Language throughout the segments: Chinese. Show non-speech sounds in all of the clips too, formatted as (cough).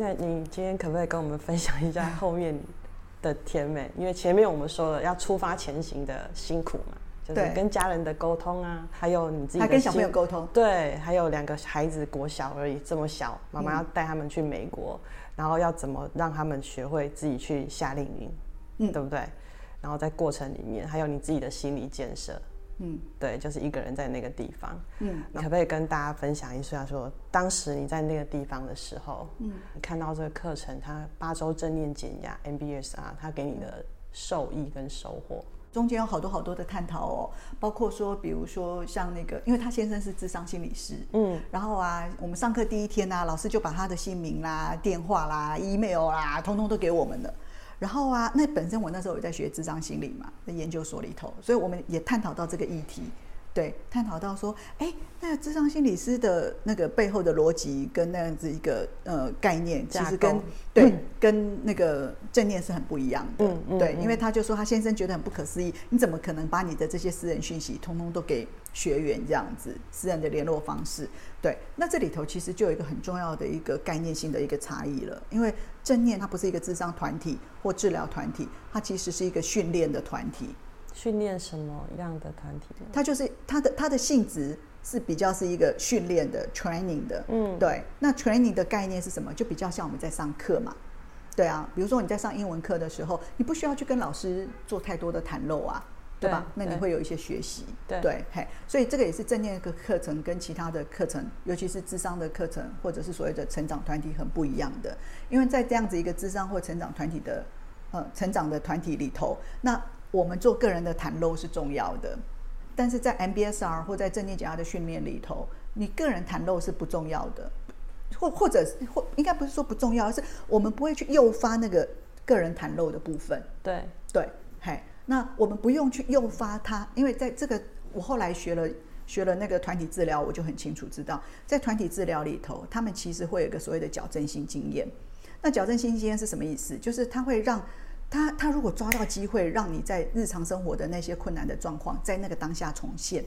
那你今天可不可以跟我们分享一下后面的甜美？(laughs) 因为前面我们说了要出发前行的辛苦嘛，就是跟家人的沟通啊，还有你自己的，还跟小朋友沟通，对，还有两个孩子国小而已，这么小，妈妈要带他们去美国，嗯，然后要怎么让他们学会自己去夏令营，嗯，对不对？然后在过程里面，还有你自己的心理建设。嗯，对，就是一个人在那个地方。嗯，可不可以跟大家分享一下说，说当时你在那个地方的时候，嗯，你看到这个课程，它八周正念减压 MBSR，它给你的受益跟收获，中间有好多好多的探讨哦，包括说，比如说像那个，因为他先生是智商心理师，嗯，然后啊，我们上课第一天啊，老师就把他的姓名啦、电话啦、email 啦，通通都给我们了。然后啊，那本身我那时候也在学智商心理嘛，在研究所里头，所以我们也探讨到这个议题，对，探讨到说，哎，那个智商心理师的那个背后的逻辑跟那样子一个呃概念，其实跟对、嗯、跟那个正念是很不一样的，嗯嗯、对，因为他就说他先生觉得很不可思议，你怎么可能把你的这些私人讯息通通都给学员这样子，私人的联络方式？对，那这里头其实就有一个很重要的一个概念性的一个差异了，因为正念它不是一个智商团体或治疗团体，它其实是一个训练的团体。训练什么样的团体？它就是它的它的性质是比较是一个训练的 training 的，嗯，对。那 training 的概念是什么？就比较像我们在上课嘛，对啊。比如说你在上英文课的时候，你不需要去跟老师做太多的袒露啊。对吧？那你会有一些学习，对对嘿，所以这个也是正念的课程跟其他的课程，尤其是智商的课程，或者是所谓的成长团体很不一样的。因为在这样子一个智商或成长团体的呃成长的团体里头，那我们做个人的袒露是重要的，但是在 MBSR 或在正念减压的训练里头，你个人袒露是不重要的，或或者或应该不是说不重要，而是我们不会去诱发那个个人袒露的部分。对对，嘿。那我们不用去诱发它，因为在这个我后来学了学了那个团体治疗，我就很清楚知道，在团体治疗里头，他们其实会有一个所谓的矫正性经验。那矫正性经验是什么意思？就是它会让他他如果抓到机会，让你在日常生活的那些困难的状况，在那个当下重现。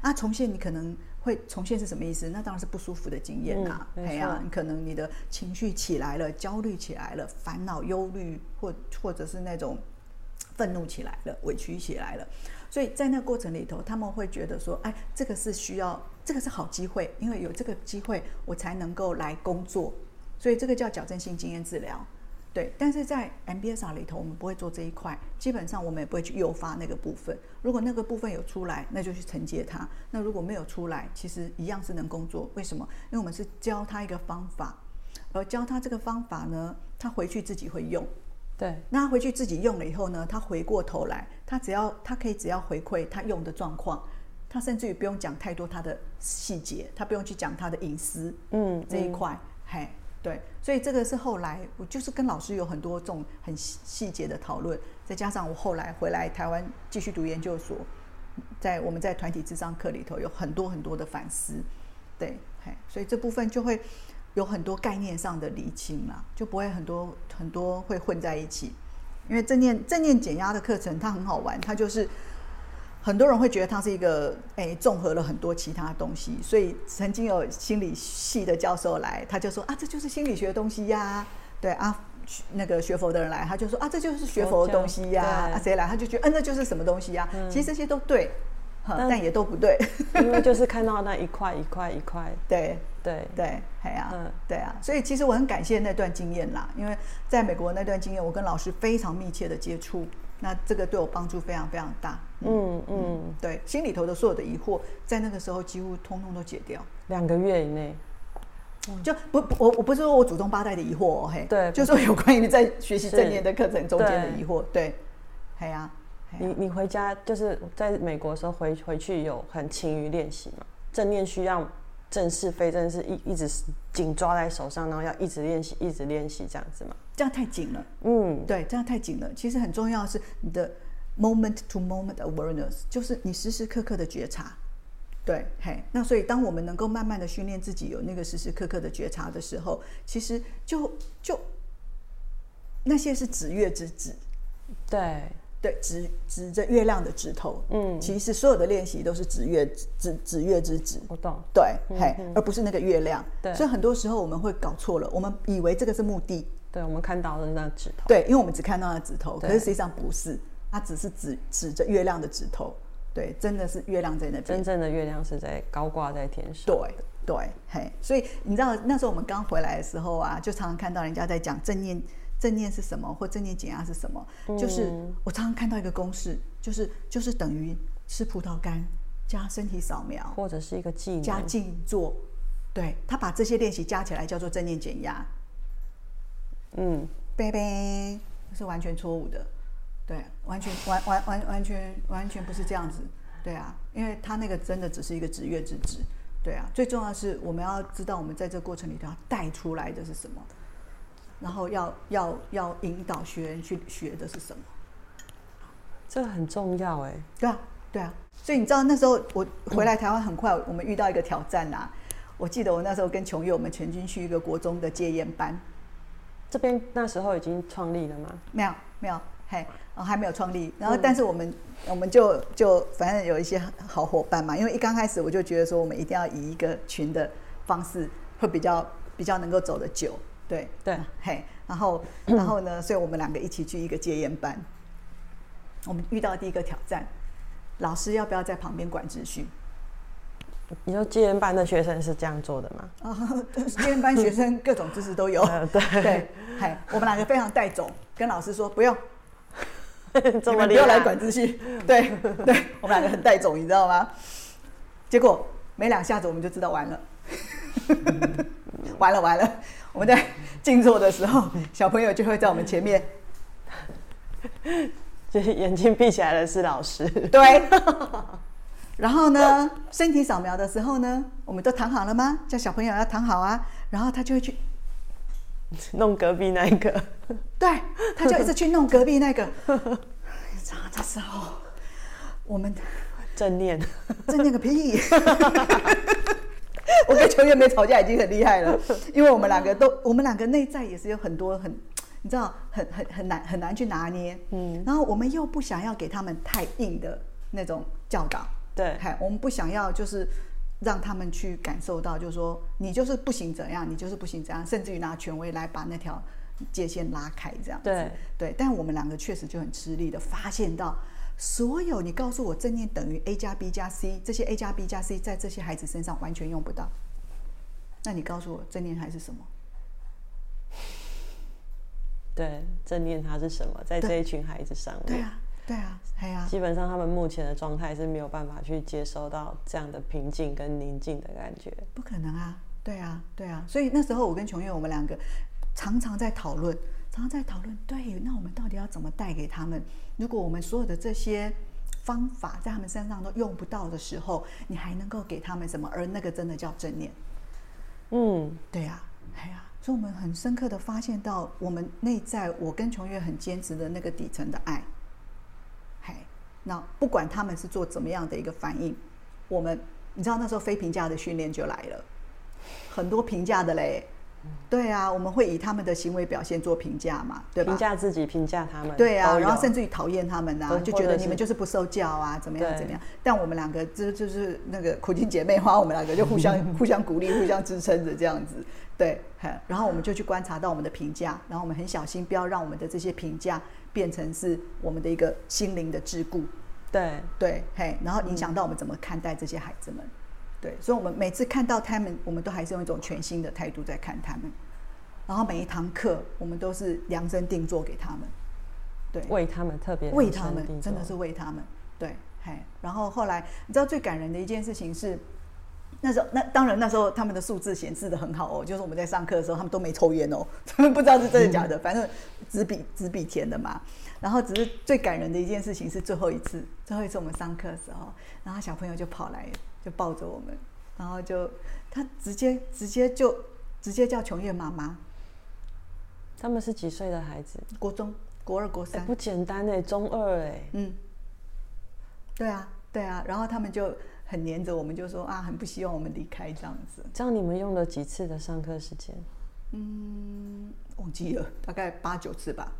啊，重现你可能会重现是什么意思？那当然是不舒服的经验呐、啊。哎、嗯、呀、啊，你可能你的情绪起来了，焦虑起来了，烦恼、忧虑，或或者是那种。愤怒起来了，委屈起来了，所以在那个过程里头，他们会觉得说：“哎，这个是需要，这个是好机会，因为有这个机会，我才能够来工作。”所以这个叫矫正性经验治疗，对。但是在 MBSR 里头，我们不会做这一块，基本上我们也不会去诱发那个部分。如果那个部分有出来，那就去承接它；那如果没有出来，其实一样是能工作。为什么？因为我们是教他一个方法，而教他这个方法呢，他回去自己会用。对，那他回去自己用了以后呢，他回过头来，他只要他可以只要回馈他用的状况，他甚至于不用讲太多他的细节，他不用去讲他的隐私，嗯，这一块，嗯、嘿，对，所以这个是后来我就是跟老师有很多这种很细节的讨论，再加上我后来回来台湾继续读研究所，在我们在团体智商课里头有很多很多的反思，对，嘿，所以这部分就会。有很多概念上的厘清啦，就不会很多很多会混在一起。因为正念正念减压的课程，它很好玩，它就是很多人会觉得它是一个诶综合了很多其他东西。所以曾经有心理系的教授来，他就说啊，这就是心理学的东西呀。对啊，那个学佛的人来，他就说啊，这就是学佛的东西呀。啊，谁来他就觉得嗯，那就是什么东西呀？其实这些都对。但也都不对，因为 (laughs) 就是看到那一块一块一块，对对对，哎呀，嗯，对啊，所以其实我很感谢那段经验啦，因为在美国那段经验，我跟老师非常密切的接触，那这个对我帮助非常非常大，嗯嗯，嗯，对，心里头的所有的疑惑，在那个时候几乎通通都解掉，两个月以内，就不我我不是说我祖宗八代的疑惑哦，嘿，对，就是说有关于在学习正念的课程中间的疑惑，对，嘿呀。你你回家就是在美国的时候回回去有很勤于练习吗？正念需要正式非正式一一直紧抓在手上，然后要一直练习，一直练习这样子嘛？这样太紧了。嗯，对，这样太紧了。其实很重要的是你的 moment to moment awareness，就是你时时刻刻的觉察。对，嘿，那所以当我们能够慢慢的训练自己有那个时时刻刻的觉察的时候，其实就就那些是指月之指，对对，指指着月亮的指头，嗯，其实所有的练习都是指月指指月之指，我懂，对，嘿，而不是那个月亮，对，所以很多时候我们会搞错了，我们以为这个是目的，对，我们看到的那指头，对，因为我们只看到那指头，可是实际上不是，它只是指指着月亮的指头。对，真的是月亮在那边。真正的月亮是在高挂在天上。对对，嘿，所以你知道那时候我们刚回来的时候啊，就常常看到人家在讲正念，正念是什么，或正念减压是什么。嗯、就是我常常看到一个公式，就是就是等于吃葡萄干加身体扫描，或者是一个静坐加静坐。对，他把这些练习加起来叫做正念减压。嗯，拜拜，是完全错误的。对，完全完完完完全完全不是这样子，对啊，因为他那个真的只是一个职业之职，对啊，最重要的是我们要知道我们在这个过程里头要带出来的是什么，然后要要要引导学员去学的是什么，这个很重要哎，对啊对啊，所以你知道那时候我回来台湾很快，我们遇到一个挑战呐、啊，我记得我那时候跟琼月我们全军去一个国中的戒烟班，这边那时候已经创立了吗？没有没有，嘿。哦，还没有创立，然后但是我们、嗯、我们就就反正有一些好伙伴嘛，因为一刚开始我就觉得说我们一定要以一个群的方式会比较比较能够走得久，对对，嘿，然后然后呢，所以我们两个一起去一个戒烟班，我们遇到第一个挑战，老师要不要在旁边管秩序？你说戒烟班的学生是这样做的吗？啊，戒烟班学生各种知识都有，呃、对对，嘿，我们两个非常带走，跟老师说不用。(laughs) 这么你们不要来管秩序，对对，我们两个很带种，你知道吗？结果没两下子我们就知道完了，完 (laughs) 了完了，我们在静坐的时候，小朋友就会在我们前面，(laughs) 就是眼睛闭起来的是老师，对。(laughs) 然后呢，身体扫描的时候呢，我们都躺好了吗？叫小朋友要躺好啊，然后他就会去。弄隔壁那个，对，他就一直去弄隔壁那个。(laughs) 这时候，我们正念，正念个屁！(laughs) 我跟琼月没吵架已经很厉害了，因为我们两个都，我们两个内在也是有很多很，你知道，很很很难很难去拿捏。嗯，然后我们又不想要给他们太硬的那种教导。对，我们不想要就是。让他们去感受到，就是说，你就是不行怎样，你就是不行怎样，甚至于拿权威来把那条界限拉开，这样子。对对，但我们两个确实就很吃力的发现到，所有你告诉我正念等于 A 加 B 加 C，这些 A 加 B 加 C 在这些孩子身上完全用不到。那你告诉我正念还是什么？对，正念它是什么？在这一群孩子上面。对啊。对啊，对啊，基本上他们目前的状态是没有办法去接收到这样的平静跟宁静的感觉。不可能啊，对啊，对啊。所以那时候我跟琼月，我们两个常常在讨论，常常在讨论。对，那我们到底要怎么带给他们？如果我们所有的这些方法在他们身上都用不到的时候，你还能够给他们什么？而那个真的叫正念。嗯，对啊，哎呀，所以我们很深刻的发现到，我们内在我跟琼月很坚持的那个底层的爱。嘿那不管他们是做怎么样的一个反应，我们你知道那时候非评价的训练就来了，很多评价的嘞，对啊，我们会以他们的行为表现做评价嘛，对吧？评价自己，评价他们，对啊，然后甚至于讨厌他们啊，就觉得你们就是不受教啊，怎么样怎么样？但我们两个这就是那个苦尽姐妹花，我们两个就互相 (laughs) 互相鼓励，互相支撑着这样子，对，然后我们就去观察到我们的评价，然后我们很小心不要让我们的这些评价。变成是我们的一个心灵的桎梏，对。对，嘿，然后影响到我们怎么看待这些孩子们，对，所以，我们每次看到他们，我们都还是用一种全新的态度在看他们，然后每一堂课，我们都是量身定做给他们，对，为他们特别为他们，真的是为他们，对，嘿，然后后来，你知道最感人的一件事情是。那时候，那当然那时候他们的数字显示的很好哦，就是我们在上课的时候，他们都没抽烟哦，(laughs) 他们不知道是真的假的，(laughs) 反正纸笔纸笔填的嘛。然后只是最感人的一件事情是最后一次，最后一次我们上课的时候，然后小朋友就跑来就抱着我们，然后就他直接直接就直接叫琼月妈妈。他们是几岁的孩子？国中、国二、国三，欸、不简单哎，中二哎。嗯，对啊，对啊，然后他们就很黏着我们，就说啊，很不希望我们离开这样子。这样你们用了几次的上课时间？嗯，忘记了，大概八九次吧。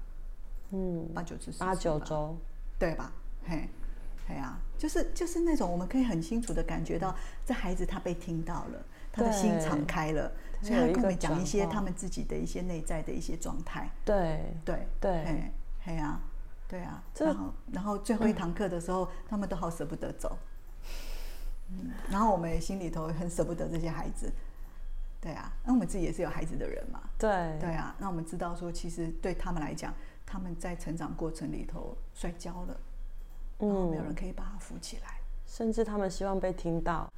嗯，八九次，八九周，对吧？嘿，嘿啊，就是就是那种我们可以很清楚的感觉到，这孩子他被听到了，他的心敞开了。所以他跟我们讲一些他们自己的一些内在的一些状态。对对对，嘿，嘿啊，对啊。然后然后最后一堂课的时候，他们都好舍不得走。嗯，然后我们心里头很舍不得这些孩子。对啊，那我们自己也是有孩子的人嘛。对对啊，那我们知道说，其实对他们来讲，他们在成长过程里头摔跤了，然后没有人可以把他扶起来，甚至他们希望被听到。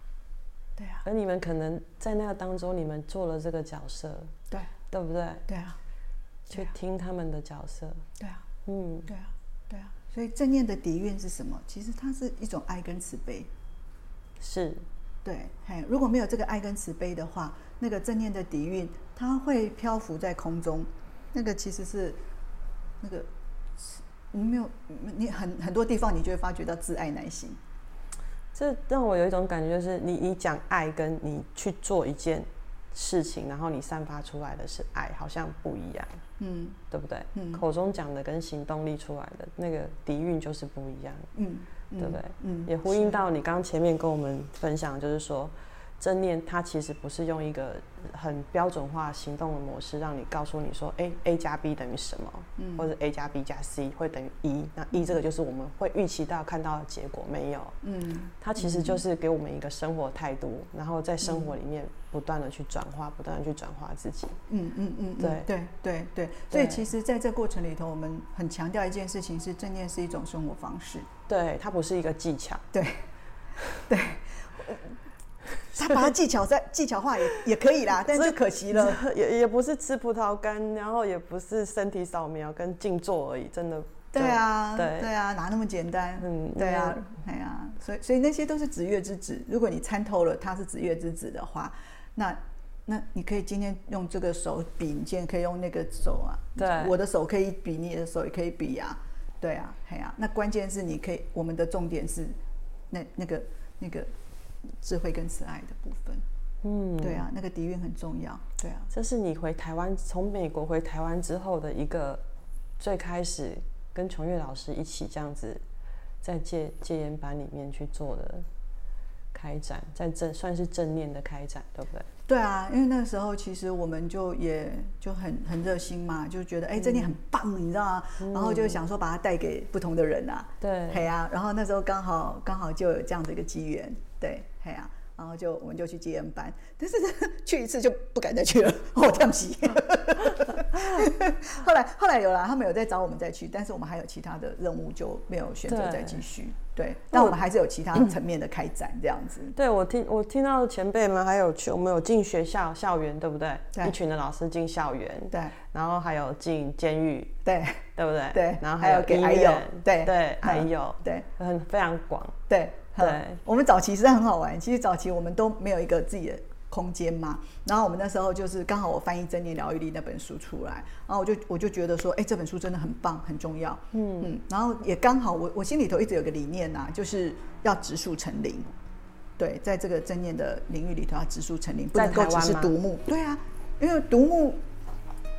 对啊，而你们可能在那个当中，你们做了这个角色，对，对不对？对啊，去听他们的角色，对啊，嗯，对啊，对啊。所以正念的底蕴是什么？其实它是一种爱跟慈悲，是，对，嘿，如果没有这个爱跟慈悲的话，那个正念的底蕴它会漂浮在空中，那个其实是那个你没有你很很多地方，你就会发觉到自爱难行。这让我有一种感觉，就是你你讲爱，跟你去做一件事情，然后你散发出来的是爱，好像不一样，嗯，对不对？嗯，口中讲的跟行动力出来的那个底蕴就是不一样，嗯，对不对？嗯，也呼应到你刚刚前面跟我们分享，就是说。正念它其实不是用一个很标准化行动的模式，让你告诉你说，哎，A 加 B 等于什么，嗯、或者 A 加 B 加 C 会等于一，那一这个就是我们会预期到看到的结果，没有，嗯，它其实就是给我们一个生活态度，然后在生活里面不断的去转化，不断的去转化自己，嗯嗯嗯，对。对对对，所以其实在这过程里头，我们很强调一件事情是正念是一种生活方式，对，它不是一个技巧，对对。他把它技巧在技巧化也也可以啦，但是就可惜了，(laughs) 也也不是吃葡萄干，然后也不是身体扫描跟静坐而已，真的。对啊，对对啊，哪那么简单？嗯，对啊，哎呀，所以所以那些都是子月之子。如果你参透了它是子月之子的话，那那你可以今天用这个手比，你今天可以用那个手啊。对，我的手可以比，你的手也可以比啊。对啊，哎呀，那关键是你可以，我们的重点是那那个那个。智慧跟慈爱的部分，嗯，对啊，那个底蕴很重要，对啊，这是你回台湾，从美国回台湾之后的一个最开始跟琼月老师一起这样子在戒戒烟班里面去做的开展，在正算是正念的开展，对不对？对啊，因为那个时候其实我们就也就很很热心嘛，就觉得哎，正念很棒，嗯、你知道吗？嗯、然后就想说把它带给不同的人啊，对，对啊，然后那时候刚好刚好就有这样的一个机缘。对，嘿啊，然后就我们就去接恩班，但是去一次就不敢再去了，好跳戏。后来后来有了，他们有在找我们再去，但是我们还有其他的任务，就没有选择再继续。对，对，但我们还是有其他 (clears throat) 层面的开展这样子。对，我听我听到前辈们还有去，我们有进学校校园，对不对？对，一群的老师进校园，对，然后还有进监狱，对，对不对？对，然后还有给还有，对对，还有对，很非常广，对。对，我们早期实在很好玩。其实早期我们都没有一个自己的空间嘛。然后我们那时候就是刚好我翻译《正念疗愈力》那本书出来，然后我就我就觉得说，哎，这本书真的很棒，很重要。嗯嗯。然后也刚好我我心里头一直有个理念呐、啊，就是要植树成林。对，在这个正念的领域里头要植树成林，不能够只是独木。对啊，因为独木，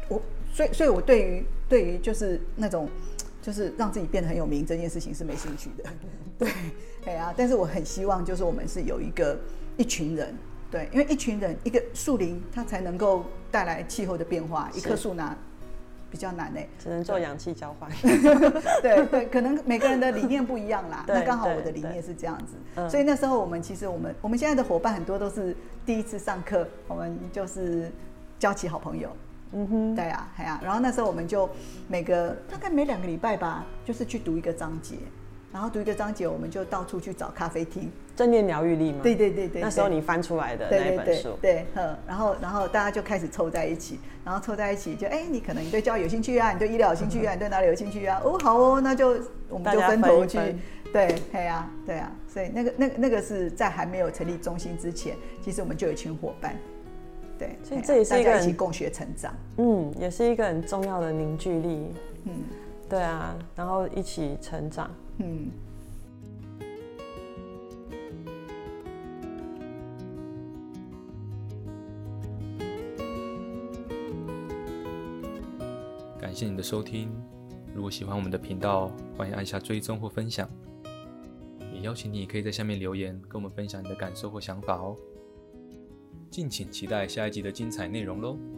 我所以所以我对于对于就是那种。就是让自己变得很有名这件事情是没兴趣的，(laughs) 对，对啊。但是我很希望，就是我们是有一个一群人，对，因为一群人一个树林，它才能够带来气候的变化。一棵树拿比较难呢，只能做氧气交换。(laughs) 对对，可能每个人的理念不一样啦。(laughs) 那刚好我的理念是这样子，所以那时候我们其实我们我们现在的伙伴很多都是第一次上课，我们就是交起好朋友。嗯哼，对啊，对啊，然后那时候我们就每个大概每两个礼拜吧，就是去读一个章节，然后读一个章节，我们就到处去找咖啡厅。正念疗愈力吗？对对对对，那时候你翻出来的那本书。对，嗯，然后然后大家就开始凑在一起，然后凑在一起就哎，你可能你对教育有兴趣啊，你对医疗有兴趣啊，你对哪里有兴趣啊？哦，好哦，那就我们就分头去对，对呀，对啊，所以那个、那个、那个是在还没有成立中心之前，其实我们就有一群伙伴，对，所以这也是一个一起共学成长，嗯，也是一个很重要的凝聚力，嗯，对啊，然后一起成长，嗯。感谢你的收听，如果喜欢我们的频道，欢迎按下追踪或分享。也邀请你可以在下面留言，跟我们分享你的感受或想法哦。敬请期待下一集的精彩内容喽！